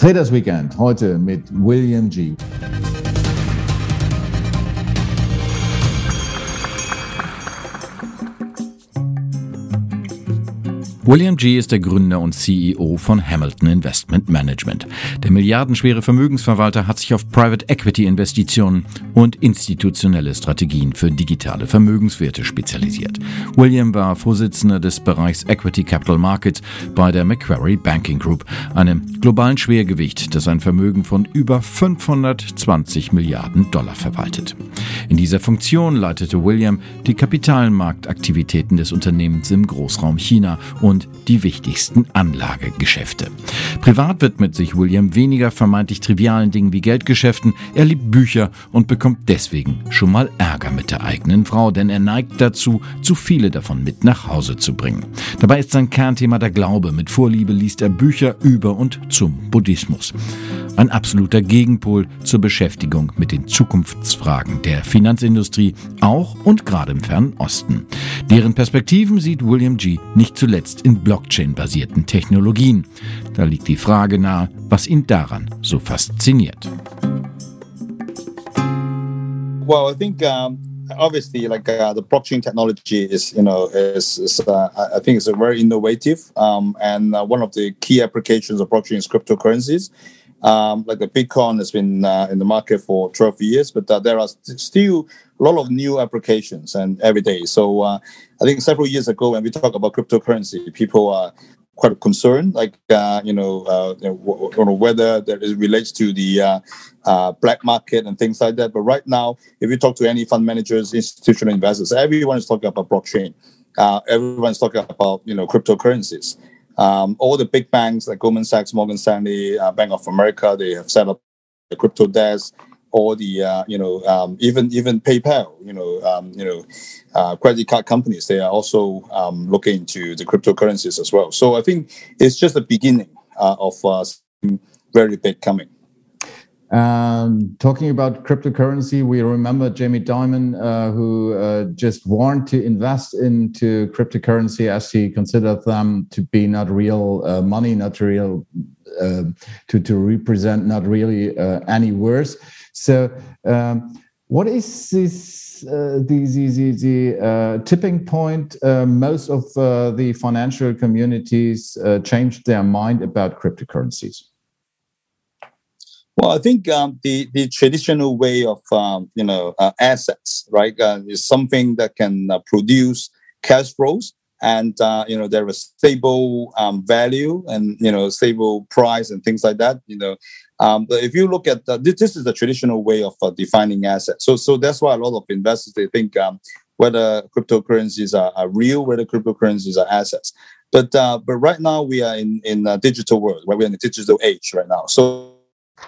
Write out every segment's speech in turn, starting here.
Traders Weekend heute mit William G. William G. ist der Gründer und CEO von Hamilton Investment Management. Der milliardenschwere Vermögensverwalter hat sich auf Private Equity Investitionen und institutionelle Strategien für digitale Vermögenswerte spezialisiert. William war Vorsitzender des Bereichs Equity Capital Markets bei der Macquarie Banking Group, einem globalen Schwergewicht, das ein Vermögen von über 520 Milliarden Dollar verwaltet. In dieser Funktion leitete William die Kapitalmarktaktivitäten des Unternehmens im Großraum China und und die wichtigsten Anlagegeschäfte. Privat widmet sich William weniger vermeintlich trivialen Dingen wie Geldgeschäften. Er liebt Bücher und bekommt deswegen schon mal Ärger mit der eigenen Frau, denn er neigt dazu, zu viele davon mit nach Hause zu bringen. Dabei ist sein Kernthema der Glaube. Mit Vorliebe liest er Bücher über und zum Buddhismus. Ein absoluter Gegenpol zur Beschäftigung mit den Zukunftsfragen der Finanzindustrie, auch und gerade im Fernen Osten. Deren Perspektiven sieht William G. nicht zuletzt in Blockchain-basierten Technologien. Da liegt die Frage nahe, was ihn daran so fasziniert. Well, I think um, obviously, like uh, the blockchain technology is, you know, is, is uh, I think it's a very innovative, um, and uh, one of the key applications of blockchain is cryptocurrencies. Um, like the Bitcoin has been uh, in the market for 12 years, but uh, there are st- still a lot of new applications and every day. So uh, I think several years ago, when we talk about cryptocurrency, people are quite concerned, like uh, you know, uh, you know, w- whether that is relates to the uh, black market and things like that. But right now, if you talk to any fund managers, institutional investors, everyone is talking about blockchain. everyone's talking about you know cryptocurrencies. Um, all the big banks like Goldman Sachs, Morgan Stanley, uh, Bank of America, they have set up the crypto desk. All the uh, you know um, even even PayPal, you know um, you know uh, credit card companies, they are also um, looking into the cryptocurrencies as well. So I think it's just the beginning uh, of uh, very big coming. Um, talking about cryptocurrency, we remember Jamie Dimon, uh, who uh, just warned to invest into cryptocurrency as he considered them to be not real money, not real, to, to represent not really any worse. So, um, what is this? Uh, the the, the, the tipping point. most of the financial communities changed their mind about cryptocurrencies. Well, I think um, the the traditional way of um, you know uh, assets, right, uh, is something that can uh, produce cash flows, and uh, you know there is stable um, value and you know stable price and things like that. You know, um, but if you look at the, this, is the traditional way of uh, defining assets. So so that's why a lot of investors they think um, whether cryptocurrencies are, are, real, whether cryptocurrencies are assets. But uh, but right now we are in in a digital world, right? We're in a digital age right now. So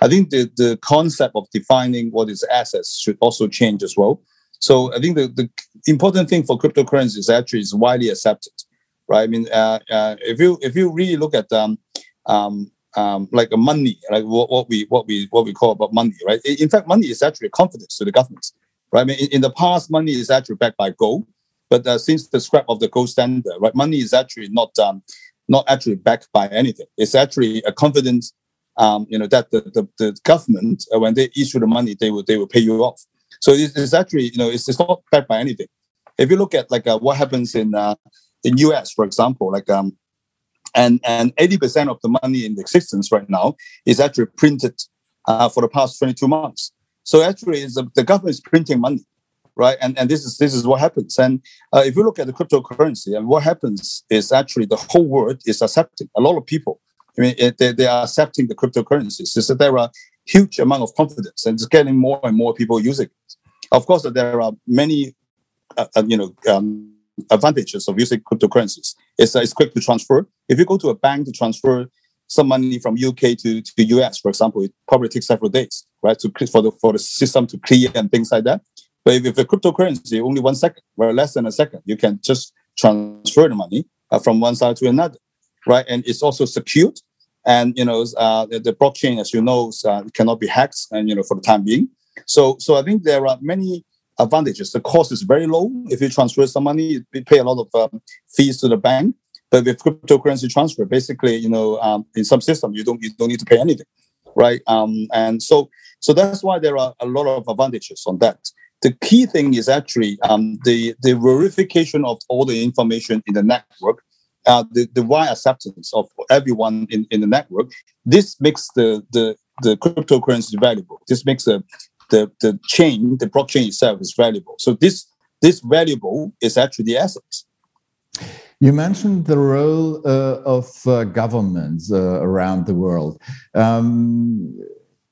I think the, the concept of defining what is assets should also change as well. So I think the, the important thing for cryptocurrencies actually is widely accepted, right? I mean, uh, uh, if you if you really look at um, um, um, like a money, like what, what we what we what we call about money, right? In fact, money is actually a confidence to the government, right? I mean, in, in the past, money is actually backed by gold, but uh, since the scrap of the gold standard, right, money is actually not um, not actually backed by anything. It's actually a confidence um, you know, that the, the, the government, uh, when they issue the money, they will, they will pay you off. So it's, it's actually, you know, it's, it's not backed by anything. If you look at like uh, what happens in uh, in US, for example, like um, and and 80% of the money in existence right now is actually printed uh, for the past 22 months. So actually, the, the government is printing money, right? And and this is this is what happens. And uh, if you look at the cryptocurrency, and what happens is actually the whole world is accepting. A lot of people I mean, it, they, they are accepting the cryptocurrencies. There are huge amount of confidence, and it's getting more and more people using it. Of course, there are many, uh, uh, you know, um, advantages of using cryptocurrencies. It's, uh, it's quick to transfer. If you go to a bank to transfer some money from UK to, to the US, for example, it probably takes several days, right, to for the for the system to clear and things like that. But if, if a cryptocurrency, only one second, or less than a second, you can just transfer the money uh, from one side to another right? And it's also secured. And you know, uh, the, the, blockchain, as you know, uh, cannot be hacked, and you know, for the time being. So, so I think there are many advantages. The cost is very low if you transfer some money. You pay a lot of um, fees to the bank, But with cryptocurrency transfer, basically, you know, um, in some system, you don't you don't need to pay anything, right? Um, and so so that's why there are a lot of advantages on that. The key thing is actually um, the the verification of all the information in the network, uh, the the wide acceptance of everyone in, in the network. This makes the the the cryptocurrency valuable. This makes the the the chain, the blockchain itself is valuable. So this this valuable is actually the assets. You mentioned the role uh, of uh, governments uh, around the world. Um,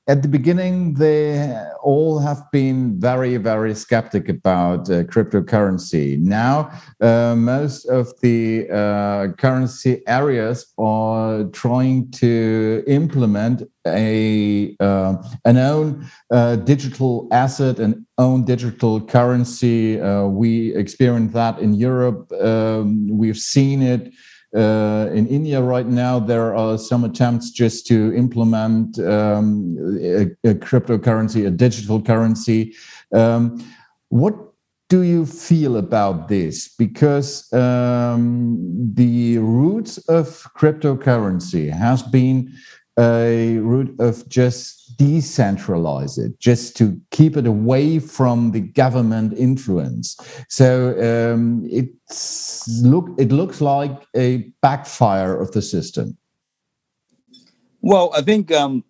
at the beginning, they all have been very, very skeptic about uh, cryptocurrency. Now, uh, most of the uh, currency areas are trying to implement a uh, an own uh, digital asset, and own digital currency. Uh, we experienced that in Europe. Um, we've seen it uh, in India right now, there are some attempts just to implement um, a, a, cryptocurrency, a digital currency. Um, what do you feel about this? Because um, the roots of cryptocurrency has been a root of just decentralize it, just to keep it away from the government influence. So um, it's look it looks like a backfire of the system. Well, I think um,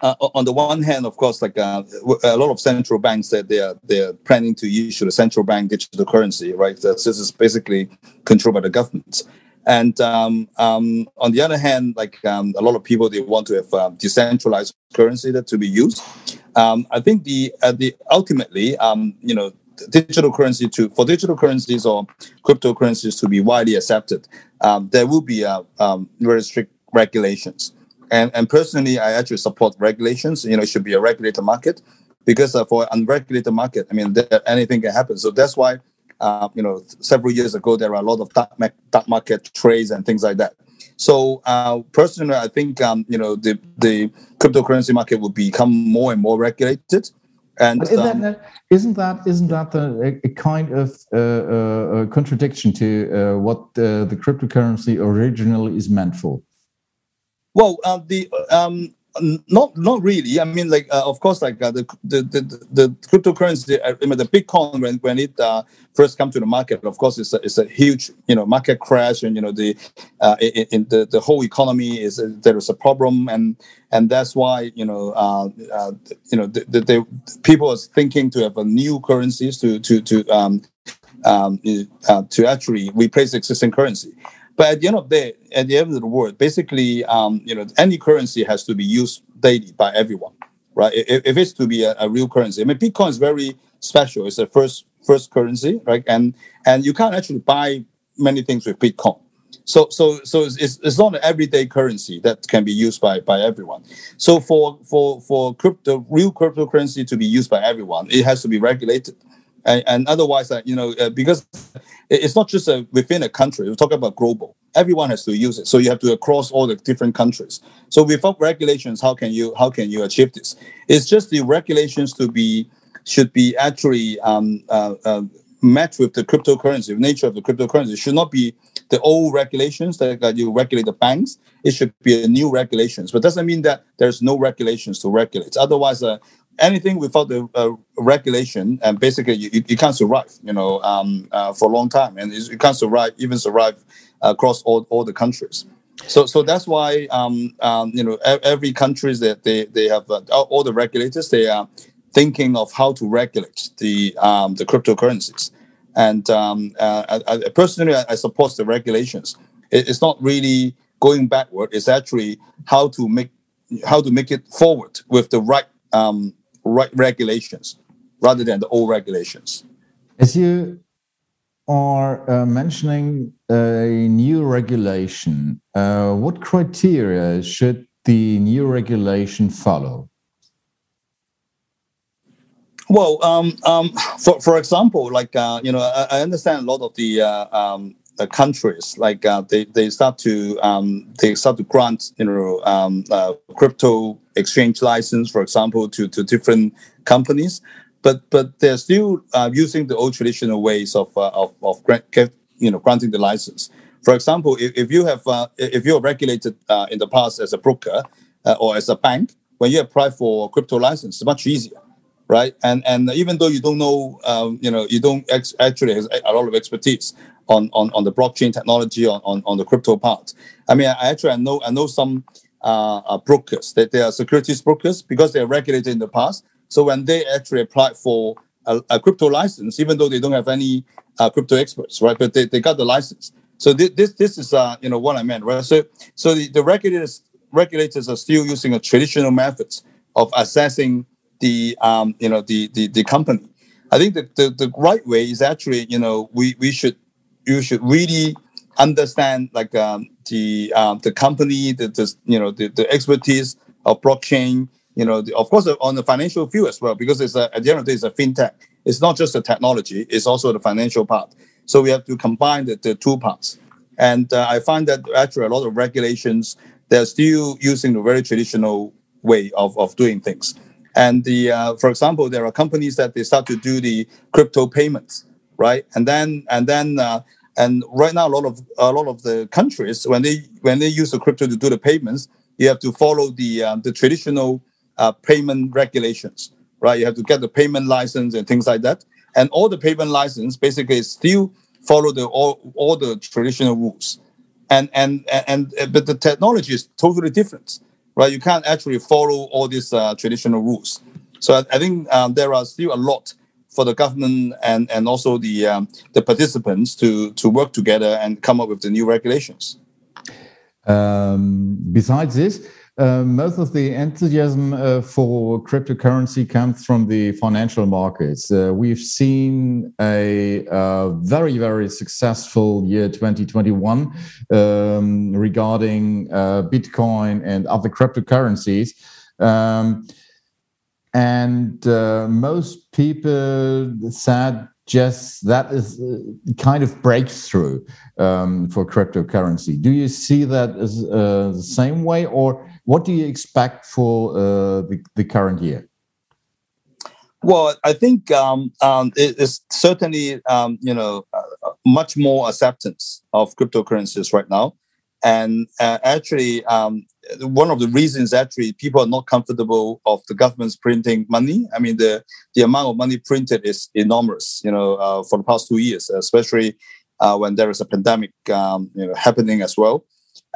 uh, on the one hand, of course, like uh, a lot of central banks said they are they are planning to issue the central bank digital currency, right? That's this is basically controlled by the governments. And um, um, on the other hand, like um, a lot of people, they want to have um, decentralized currency that to be used. Um, I think the uh, the ultimately, um, you know, digital currency to for digital currencies or cryptocurrencies to be widely accepted, there will be uh, very strict regulations. And and personally, I actually support regulations. You know, it should be a regulated market because uh, for unregulated market, I mean, there, anything can happen. So that's why uh, you know, several years ago, there were a lot of dark, market trades and things like that. So uh, personally, I think um, you know the the cryptocurrency market will become more and more regulated. And is um, that, isn't that isn't that a, a kind of uh, uh, contradiction to uh, what the cryptocurrency originally is meant for? Well, uh, the um, not not really. I mean, like uh, of course, like uh, the, the, the the cryptocurrency, uh, I mean, the Bitcoin when when it uh, first come to the market, of course, it's a, it's a huge you know market crash, and you know the uh, in, in the the whole economy is uh, there is a problem, and and that's why you know you know the, the, the, people are thinking to have a new currencies to to to um, um, to actually replace existing currency. But at the end of the day, at the end of the world, basically, um, you know, any currency has to be used daily by everyone, right? If, if it's to be a, a, real currency, I mean, Bitcoin is very special. It's the first first currency, right? And and you can't actually buy many things with Bitcoin. So so so it's, it's not an everyday currency that can be used by by everyone. So for for for crypto real cryptocurrency to be used by everyone, it has to be regulated and, and otherwise, uh, you know, uh, because it's not just uh, within a country. We're talking about global. Everyone has to use it, so you have to across all the different countries. So without regulations, how can you how can you achieve this? It's just the regulations to be should be actually um, uh, uh, with the cryptocurrency, the nature of the cryptocurrency. It should not be the old regulations that, that you regulate the banks. It should be a new regulations, but doesn't mean that there's no regulations to regulate. Otherwise, uh, anything without the uh, regulation, and basically you, you can't survive, you know, um, uh, for a long time, and you can't survive even survive across all, all the countries. So, so that's why um, um, you know every countries that they they have uh, all the regulators they are thinking of how to regulate the um, the cryptocurrencies. And um, uh, I, I personally, I, I, support the regulations. It, it's not really going backward. It's actually how to make how to make it forward with the right um, right regulations rather than the old regulations. As you are uh, mentioning a new regulation, uh, what criteria should the new regulation follow? Well, um, um, for for example, like uh, you know, I, I, understand a lot of the uh, um, uh, countries like uh, they they start to um, they start to grant you know um, uh, crypto exchange license, for example, to, to different companies, but but they're still uh, using the old traditional ways of uh, of, of grant, you know granting the license. For example, if, if you have uh, if you're regulated in the past as a broker or as a bank, when you apply for a crypto license, it's much easier, right? And and even though you don't know, um, you know, you don't ex- actually have a lot of expertise on, on, on the blockchain technology on, on, on the crypto part. I mean, I actually I know I know some uh, uh, brokers that they are securities brokers because they are regulated in the past. So when they actually apply for a, a crypto license, even though they don't have any uh, crypto experts, right? But they, they got the license. So this this, this is uh, you know what I meant, right? So so the, the regulators regulators are still using a traditional methods of assessing the um, you know the, the the company. I think the, the, the right way is actually you know we we should you should really understand like um, the um, the company the, the you know the, the expertise of blockchain you know the, of course on the financial field as well because it's a, at the end of the day it's a fintech it's not just the technology it's also the financial part so we have to combine the, the two parts and uh, i find that actually a lot of regulations they're still using the very traditional way of, of doing things. And the uh, for example, there are companies that they start to do the crypto payments, right? And then and then uh, and right now a lot of a lot of the countries when they when they use the crypto to do the payments, you have to follow the uh, the traditional uh, payment regulations, right? You have to get the payment license and things like that. And all the payment license basically still follow the all, all the traditional rules and and and, and but the technology is totally different, right? You can't actually follow all these uh, traditional rules. So I, I think um, there are still a lot for the government and and also the um, the participants to to work together and come up with the new regulations. Um, besides this, uh, most of the enthusiasm uh, for cryptocurrency comes from the financial markets. Uh, we've seen a uh, very, very successful year 2021 um, regarding uh, Bitcoin and other cryptocurrencies. Um, and most people said just that is kind of breakthrough um, for cryptocurrency. Do you see that as uh, the same way, or what do you expect for uh, the, the current year? Well, I think um, um, it is certainly um, you know uh, much more acceptance of cryptocurrencies right now, and uh, actually um, one of the reasons actually people are not comfortable of the government's printing money. I mean the the amount of money printed is enormous. You know uh, for the past two years, especially uh, when there is a pandemic um, you know, happening as well,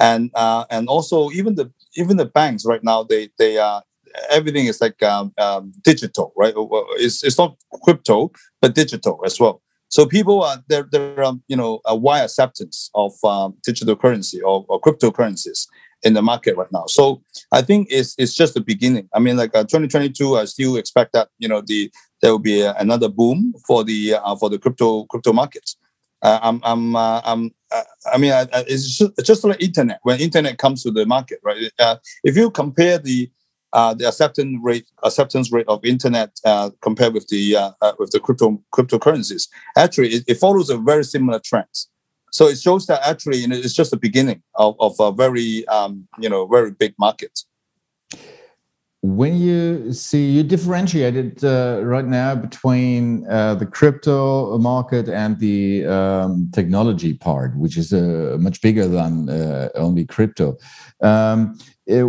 and uh, and also even the even the banks right now they they are everything is like um, um, digital, right? It's it's not crypto, but digital as well. So people are there. There are um, you know a wide acceptance of um, digital currency or, or cryptocurrencies in the market right now. So I think it's it's just the beginning. I mean, like uh, 2022, I still expect that you know the there will be uh, another boom for the uh, for the crypto crypto markets. Uh, I'm, I'm, uh, I'm, uh, I mean, I, it's just, just like internet. When internet comes to the market, right? Uh, if you compare the uh, the acceptance rate acceptance rate of internet uh, compared with the with the crypto cryptocurrencies, actually, it, it, follows a very similar trend. So it shows that actually, you know, it's just the beginning of, of a very, um, you know, very big market when you see you differentiated uh, right now between uh, the crypto market and the um, technology part, which is uh, much bigger than uh, only crypto. Um, it,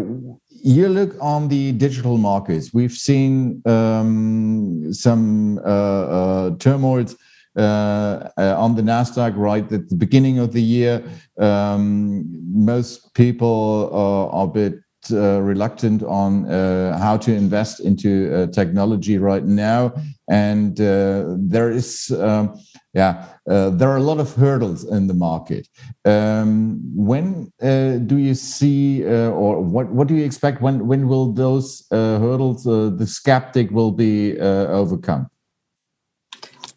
you look on the digital markets. We've seen um, some uh, uh, turmoils. on the Nasdaq, right at the beginning of the year, um, most people are a bit uh, reluctant on uh, how to invest into uh, technology right now, and uh, there is, um, yeah, uh, there are a lot of hurdles in the market. Um, when uh, do you see, or what what do you expect? When when will those hurdles, the skeptic, will be overcome?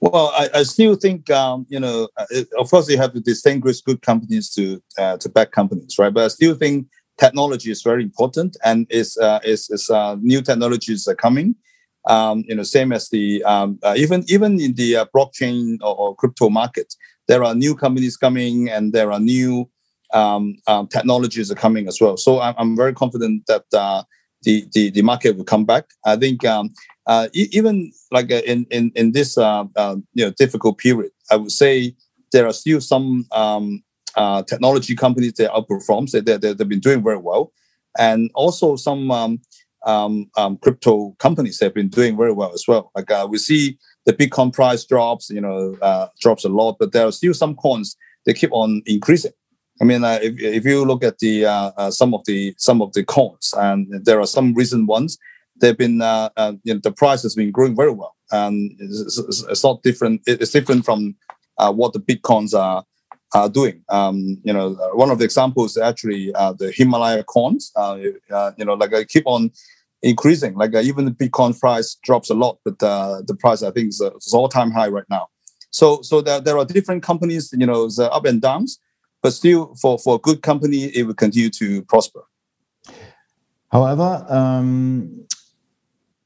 Well, I, I still think um, you know, of course, you have to distinguish good companies to to bad companies, right? But I still think technology is very important, and is uh, is, is uh, new technologies are coming. Um, you know, same as the um, uh, even even in the uh, blockchain or, or, crypto market, there are new companies coming, and there are new um, um technologies are coming as well. So I'm, I'm very confident that uh, the, the the market will come back. I think um, uh, even like in in in this you know difficult period, I would say there are still some um, uh, technology companies they outperform. They, they, they've been doing very well, and also some um, um, um, crypto companies have been doing very well as well. Like uh, we see the Bitcoin price drops, you know, uh, drops a lot, but there are still some coins they keep on increasing. I mean, uh, if, if you look at the uh, uh, some of the some of the coins, and there are some recent ones, they've been uh, you know, the price has been growing very well, and it's, it's, it's not different. It's different from what the bitcoins are doing. Um, you know, one of the examples actually the Himalaya coins. you know, like I keep on increasing. Like even the Bitcoin price drops a lot, but the price I think is, is all time high right now. So so there, there are different companies. You know, the up and downs but still for, for a good company, it will continue to prosper. However, um,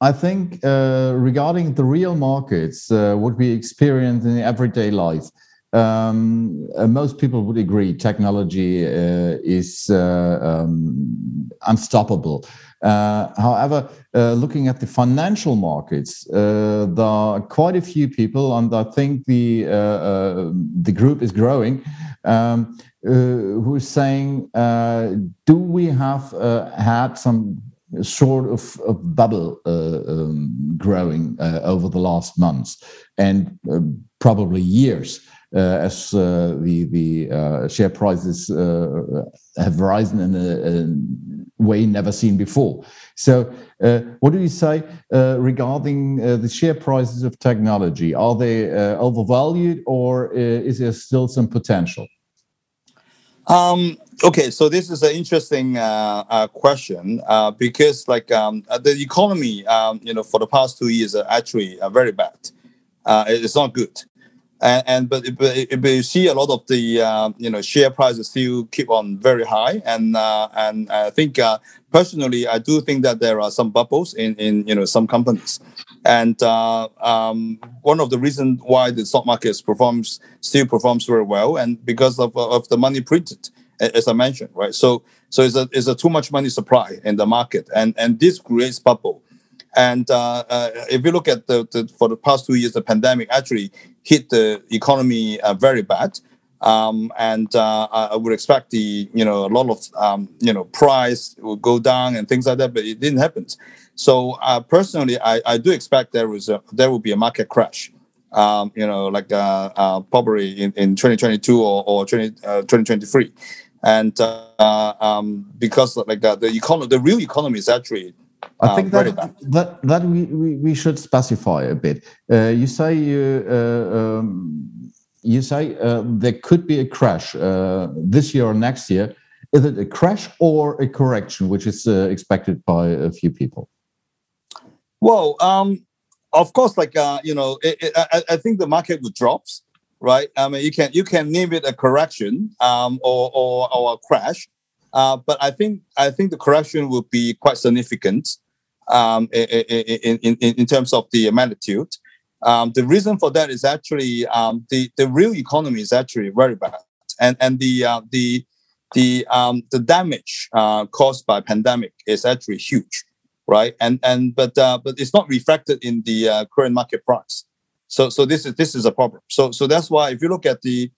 I think uh, regarding the real markets, uh, what we experience in everyday life, um, uh, most people would agree technology uh, is uh, um, unstoppable. Uh, however, looking at the financial markets, there are quite a few people, and I think the the group is growing. Um, uh, who's saying, uh, do we have uh, had some sort of, of bubble um, growing over the last months and probably years? Uh, as uh, the the uh, share prices have risen in a, a, way never seen before. So, what do you say regarding the share prices of technology? Are they overvalued, or is there still some potential? Um, okay, so this is an interesting uh, uh, question uh, because, like, um, the economy, um, you know, for the past two years are actually very bad. It's not good, and, and but, but, but, you see a lot of the you know share prices still keep on very high, and and I think personally, I do think that there are some bubbles in in you know some companies. And uh, um, one of the reasons why the stock market performs still performs very well, and because of, of the money printed, as I mentioned, right? So so it's a it's a too much money supply in the market, and and this creates bubble. And uh, uh, if you look at the, the, for the past two years, the pandemic actually hit the economy uh, very bad. Um, and uh, I would expect the you know a lot of um, you know price will go down and things like that, but it didn't happen. So uh, personally, I, I do expect there was a, there will be a market crash. Um, you know, like uh, probably in, in 2022 or, or 20, uh, 2023, and um, because like the economy, the real economy is actually I think that, that that we, we, we should specify a bit. Uh, you say you uh, um, you say uh, there could be a crash uh, this year or next year. Is it a crash or a correction, which is expected by a few people? Well, um, of course, like uh, you know, it, it, I, I, think the market would drops, right? I mean, you can you can name it a correction um, or, or or a crash, uh, but I think I think the correction will be quite significant um, in, in, in, terms of the magnitude. Um, the reason for that is actually um, the the real economy is actually very bad, and and the uh, the the um, the damage uh, caused by pandemic is actually huge right? And and but uh, but it's not reflected in the uh, current market price. So so this is this is a problem. So so that's why if you look at the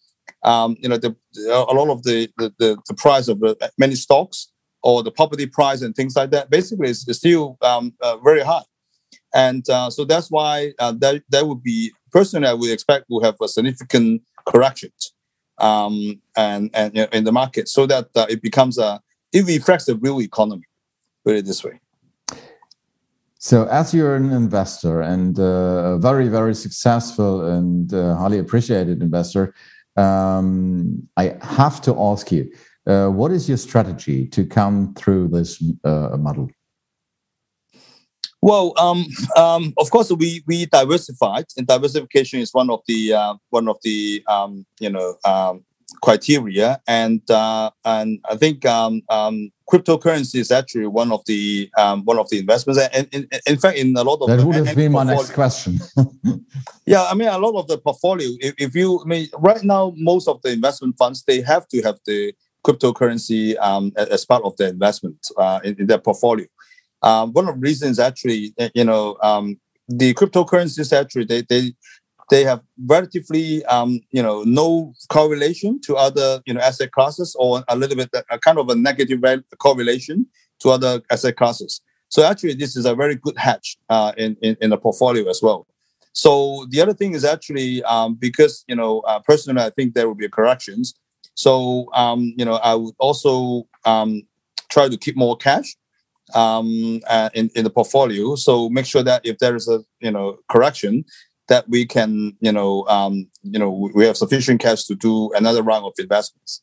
um, you know the a lot of the the, the, price of many stocks or the property price and things like that basically is, is still um, uh, very high. And uh, so that's why uh, that that would be personally I would expect will have a significant correction um, and and you know, in the market so that uh, it becomes a it reflects the real economy. Put it this way. So, as you're an investor and uh, a very, very successful and uh, highly appreciated investor, um, I have to ask you uh, what is your strategy to come through this uh, model? Well, um, um, of course, we we diversified, and diversification is one of the uh, one of the um, you know um, criteria, and uh, and I think um, um, cryptocurrency is actually one of the um, one of the investments, and, in, in fact, in a lot of that would have been my next question. yeah, I mean, a lot of the portfolio. If, if, you, I mean, right now, most of the investment funds they have to have the cryptocurrency um, as part of their investment uh, in, in, their portfolio. Um, one of the reasons, actually, you know, um, the cryptocurrencies actually they they they have relatively um, you know no correlation to other you know asset classes or a little bit a kind of a negative correlation to other asset classes. So actually, this is a very good hedge uh, in, in in the portfolio as well. So the other thing is actually um, because you know uh, personally I think there will be corrections. So um, you know I would also um, try to keep more cash um, uh, in in the portfolio. So make sure that if there is a you know correction, that we can you know um, you know we have sufficient cash to do another round of investments.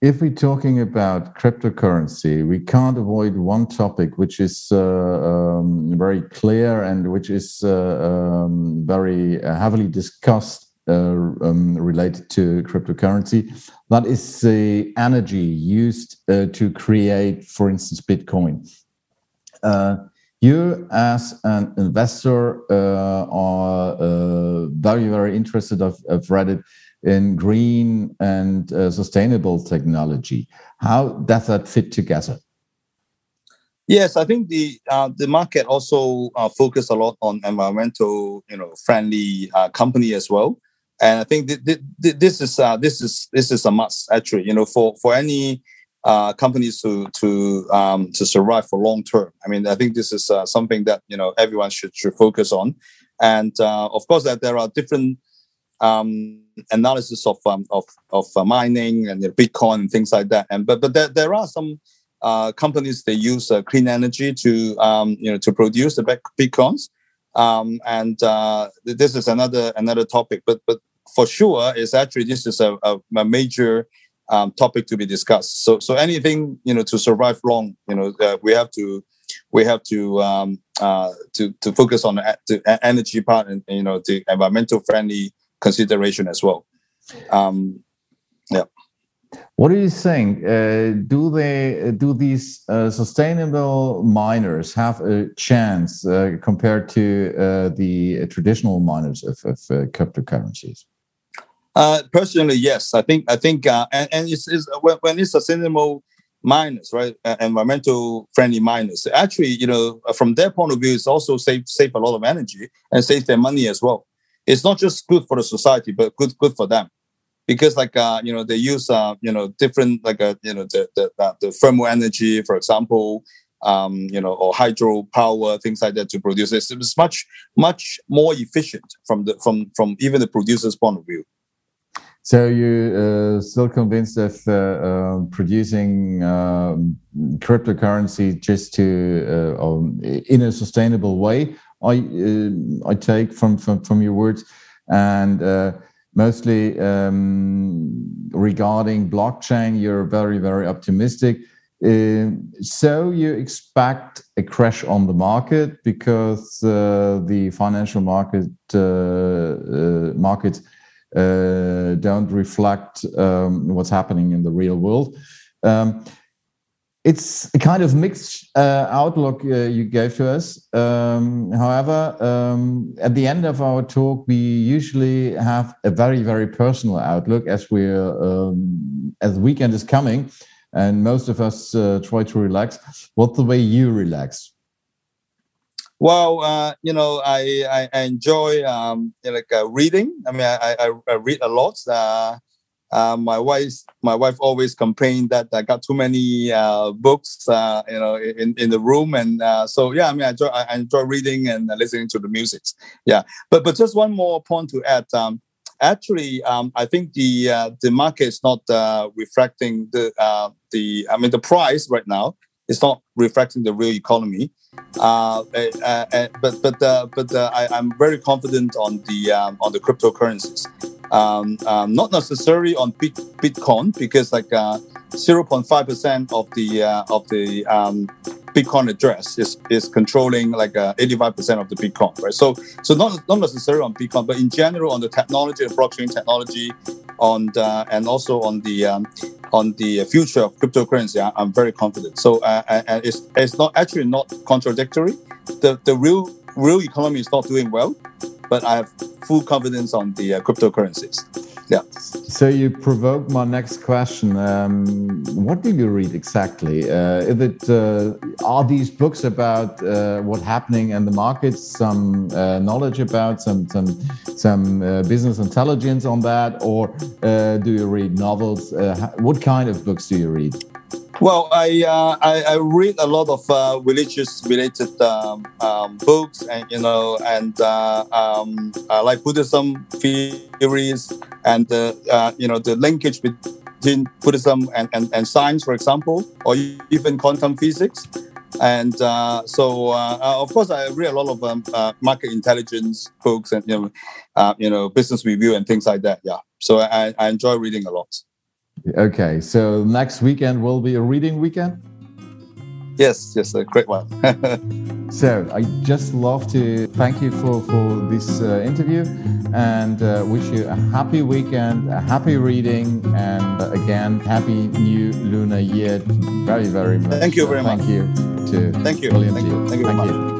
If we're talking about cryptocurrency, we can't avoid one topic which is uh, um, very clear and which is uh, um, very heavily discussed uh, um, related to cryptocurrency. That is the energy used uh, to create, for instance, Bitcoin. Uh, you, as an investor, are very, very interested. I've, I've read it in green and uh, sustainable technology. How does that fit together? Yes, I think the uh, the market also uh, focus a lot on environmental, you know, friendly company as well and I think th- th- th- this is uh, this is this is a must actually. You know, for for any uh, companies to to um, to survive for long term. I mean, I think this is uh, something that you know everyone should should focus on, and uh, of course that there are different um, analysis of um, of of uh, mining and Bitcoin and things like that. And but but there, there are some uh, companies they use uh, clean energy to um, you know to produce the bitcoins. Um, and this is another another topic, but but for sure is actually this is a, a, a major um, topic to be discussed. So so anything you know to survive long, you know, uh, we have to we have to um, uh, to to focus on the, the energy part and you know the environmental friendly consideration as well. Um, yeah. What do you think? Uh, do they do these uh, sustainable miners have a chance uh, compared to uh, the traditional miners of, of uh, cryptocurrencies? Uh, personally, yes. I think I think uh, and, and it's, it's when, when, it's sustainable miners, right? Uh, environmental friendly miners. Actually, you know, uh, from their point of view, it's also save save a lot of energy and save their money as well. It's not just good for the society, but good good for them because like uh, you know they use uh, you know different like uh, you know the the, the thermal energy, for example, um, you know, or hydro power, things like that to produce this. It's much much more efficient from the from from even the producer's point of view. So you uh, still convinced of uh, uh, producing um, cryptocurrency just to uh, um, in a sustainable way? I uh, I take from from from your words, and uh, mostly um, regarding blockchain, you're very very optimistic. so you expect a crash on the market because the financial market markets uh, don't reflect um, what's happening in the real world. Um, it's a kind of mixed uh, outlook uh, you gave to us. Um, however, um, at the end of our talk, we usually have a very, very personal outlook as we're um, as the weekend is coming, and most of us uh, try to relax. What's the way you relax? Well, uh, you know, I I, enjoy um, like uh, reading. I mean, I, I, I read a lot. Uh, uh, my wife my wife always complained that I got too many uh, books, uh, you know, in, in the room, and so yeah, I mean, I enjoy I enjoy reading and listening to the music. Yeah, but but just one more point to add. Um, actually, um, I think the the market is not reflecting the the I mean the price right now is not reflecting the real economy. Uh, uh, uh, but but uh, but I, am very confident on the um, on the cryptocurrencies. Um, um, not necessarily on Bitcoin because like 0.5 uh, percent of the of the um, Bitcoin address is, is controlling like 85% of the Bitcoin, right? So so not not necessarily on Bitcoin, but in general on the technology, the blockchain technology, on the, and also on the um, on the future of cryptocurrency, I, am very confident. So uh, and it's it's not actually not contradictory. The the real real economy is not doing well, but I have full confidence on the uh, cryptocurrencies. Yeah. So you provoke my next question. Um, what do you read exactly? Uh, is it uh, are these books about uh, what happening in the markets? Some uh, knowledge about some some some uh, business intelligence on that, or uh, do you read novels? what kind of books do you read? Well, I, uh, I, I read a lot of uh, religious related um, um, books, and you know, and uh, um, like Buddhism theories, and uh, you know the linkage between Buddhism and, and, and science, for example, or even quantum physics. And uh, so, uh, of course, I read a lot of um, market intelligence books, and you know, you know, business review and things like that. Yeah, so I, I enjoy reading a lot. Okay, so next weekend will be a reading weekend? Yes, yes, a great one. so I just love to thank you for, for this uh, interview and uh, wish you a happy weekend, a happy reading, and uh, again, happy new lunar year. Very, very much. Thank you very thank much. Thank you thank you. Thank You. Thank you. Thank you.